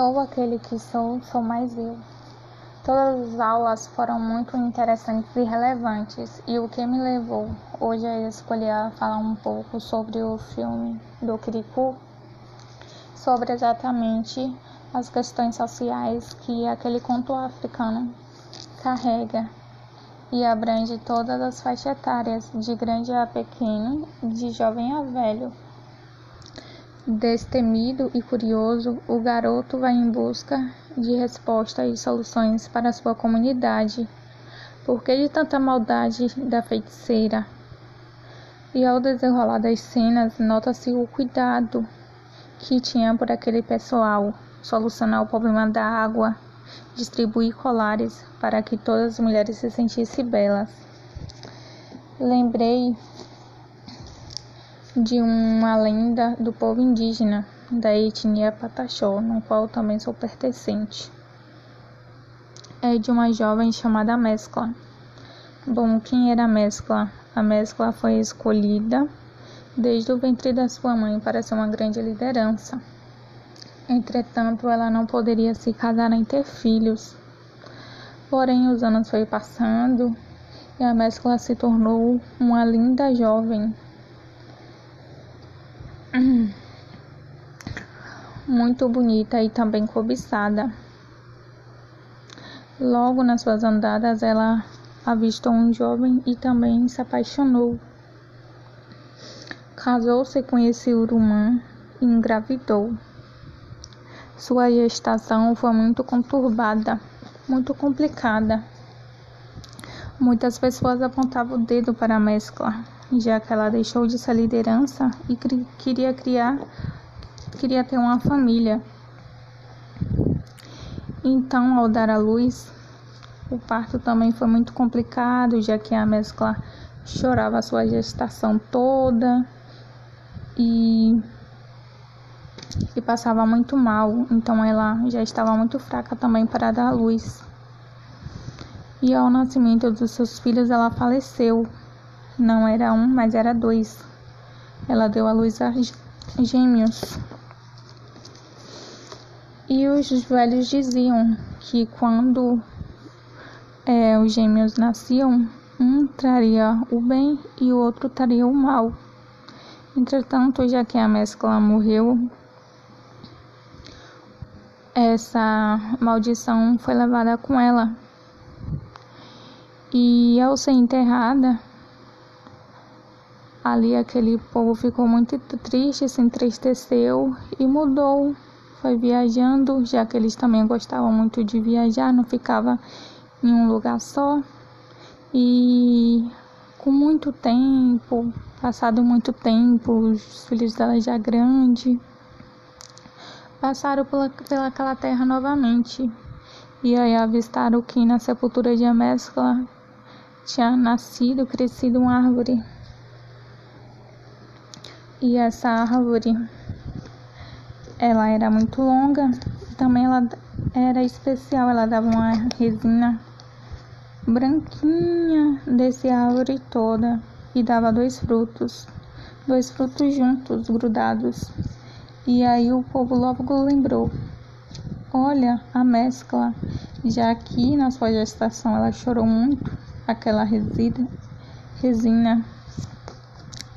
Sou aquele que sou, sou mais eu. Todas as aulas foram muito interessantes e relevantes, e o que me levou hoje a escolher falar um pouco sobre o filme do Kirikou, sobre exatamente as questões sociais que aquele conto africano carrega e abrange todas as faixas etárias, de grande a pequeno, de jovem a velho. Destemido e curioso, o garoto vai em busca de respostas e soluções para sua comunidade. Por que de tanta maldade da feiticeira? E ao desenrolar das cenas, nota-se o cuidado que tinha por aquele pessoal, solucionar o problema da água, distribuir colares para que todas as mulheres se sentissem belas. Lembrei de uma lenda do povo indígena da etnia Pataxó, no qual também sou pertencente. É de uma jovem chamada Mescla. Bom, quem era a Mescla? A Mescla foi escolhida desde o ventre da sua mãe para ser uma grande liderança. Entretanto, ela não poderia se casar nem ter filhos. Porém, os anos foram passando e a Mescla se tornou uma linda jovem muito bonita e também cobiçada. Logo nas suas andadas, ela avistou um jovem e também se apaixonou. Casou-se com esse urumã e engravidou. Sua gestação foi muito conturbada, muito complicada. Muitas pessoas apontavam o dedo para a mescla, já que ela deixou de ser liderança e queria criar queria ter uma família. Então, ao dar à luz, o parto também foi muito complicado, já que a mescla chorava a sua gestação toda e, e passava muito mal. Então, ela já estava muito fraca também para dar à luz. E ao nascimento dos seus filhos, ela faleceu. Não era um, mas era dois. Ela deu à luz a gêmeos. E os velhos diziam que quando é, os gêmeos nasciam, um traria o bem e o outro traria o mal. Entretanto, já que a mescla morreu, essa maldição foi levada com ela. E ao ser enterrada, ali aquele povo ficou muito triste, se entristeceu e mudou foi viajando, já que eles também gostavam muito de viajar, não ficava em um lugar só. E com muito tempo, passado muito tempo, os filhos dela já grandes, passaram pela, pelaquela terra novamente. E aí avistaram que na sepultura de Amescla tinha nascido, crescido uma árvore. E essa árvore ela era muito longa e também ela era especial, ela dava uma resina branquinha desse árvore toda e dava dois frutos, dois frutos juntos, grudados. E aí o povo logo lembrou: olha a mescla, já que na sua gestação ela chorou muito, aquela resina, resina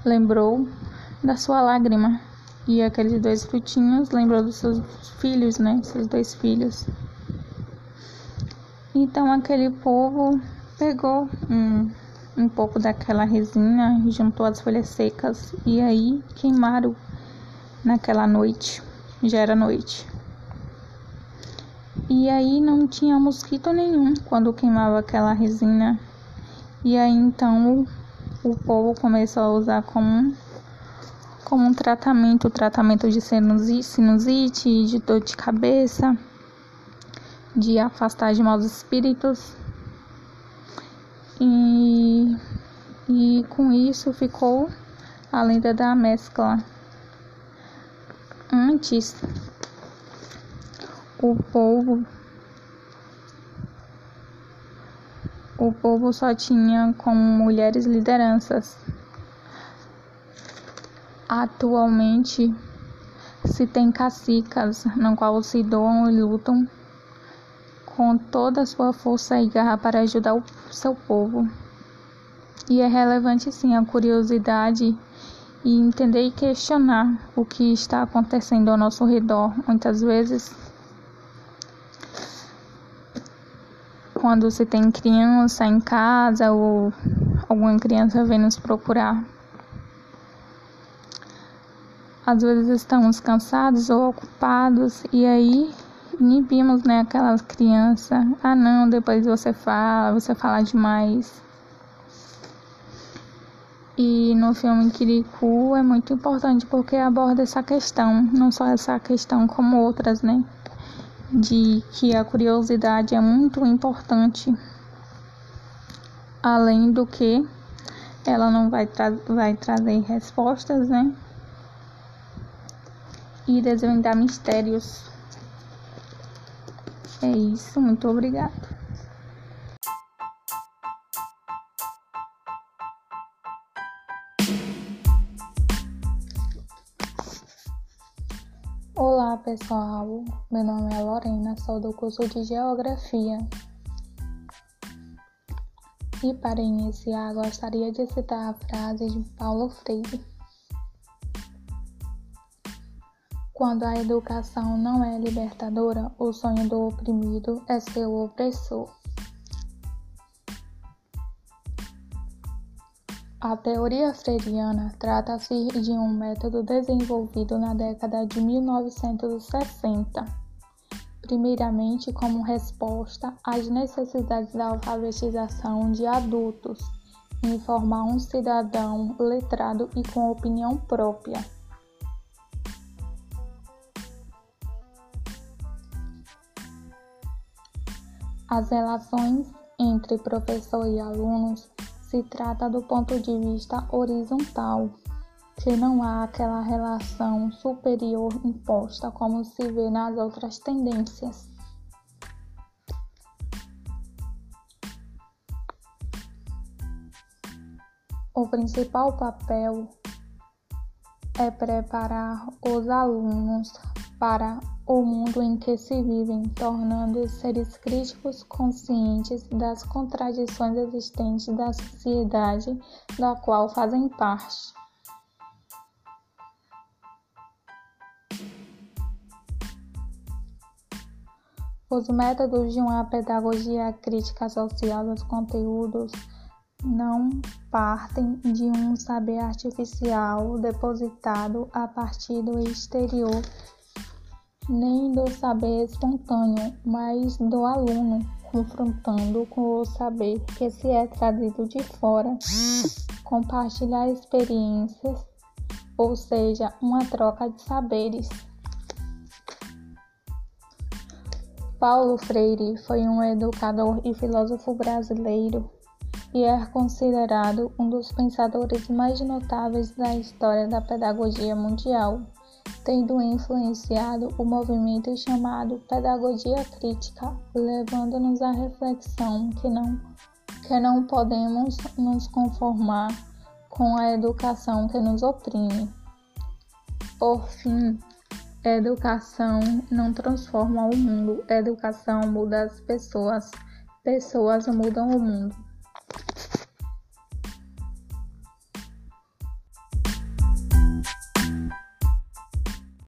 lembrou da sua lágrima. E aqueles dois frutinhos lembrou dos seus filhos, né? Seus dois filhos. Então aquele povo pegou um, um pouco daquela resina, juntou as folhas secas e aí queimaram naquela noite. Já era noite. E aí não tinha mosquito nenhum quando queimava aquela resina. E aí então o, o povo começou a usar como como um tratamento, tratamento de sinusite, de dor de cabeça, de afastar de maus espíritos. E, e com isso ficou a lenda da mescla. Antes, o povo o povo só tinha como mulheres lideranças Atualmente se tem cacicas no qual se doam e lutam com toda a sua força e garra para ajudar o seu povo. E é relevante sim a curiosidade e entender e questionar o que está acontecendo ao nosso redor. Muitas vezes, quando se tem criança em casa ou alguma criança vem nos procurar, às vezes estamos cansados ou ocupados e aí inibimos, né, aquelas crianças. Ah, não, depois você fala, você fala demais. E no filme Kirikou é muito importante porque aborda essa questão, não só essa questão como outras, né? De que a curiosidade é muito importante. Além do que ela não vai, tra vai trazer respostas, né? E desvendar mistérios. É isso, muito obrigada. Olá pessoal, meu nome é Lorena, sou do curso de Geografia. E para iniciar, gostaria de citar a frase de Paulo Freire Quando a educação não é libertadora, o sonho do oprimido é ser o opressor. A teoria freiriana trata-se de um método desenvolvido na década de 1960, primeiramente como resposta às necessidades da alfabetização de adultos, em formar um cidadão letrado e com opinião própria. As relações entre professor e alunos se trata do ponto de vista horizontal, que não há aquela relação superior imposta como se vê nas outras tendências. O principal papel é preparar os alunos para o mundo em que se vivem, tornando-os seres críticos conscientes das contradições existentes da sociedade da qual fazem parte. Os métodos de uma pedagogia crítica social dos conteúdos não partem de um saber artificial depositado a partir do exterior nem do saber espontâneo, mas do aluno, confrontando com o saber que se é trazido de fora, compartilhar experiências, ou seja, uma troca de saberes. Paulo Freire foi um educador e filósofo brasileiro e é considerado um dos pensadores mais notáveis da história da pedagogia mundial tendo influenciado o movimento chamado pedagogia crítica, levando-nos à reflexão que não, que não podemos nos conformar com a educação que nos oprime. Por fim, educação não transforma o mundo, educação muda as pessoas, pessoas mudam o mundo.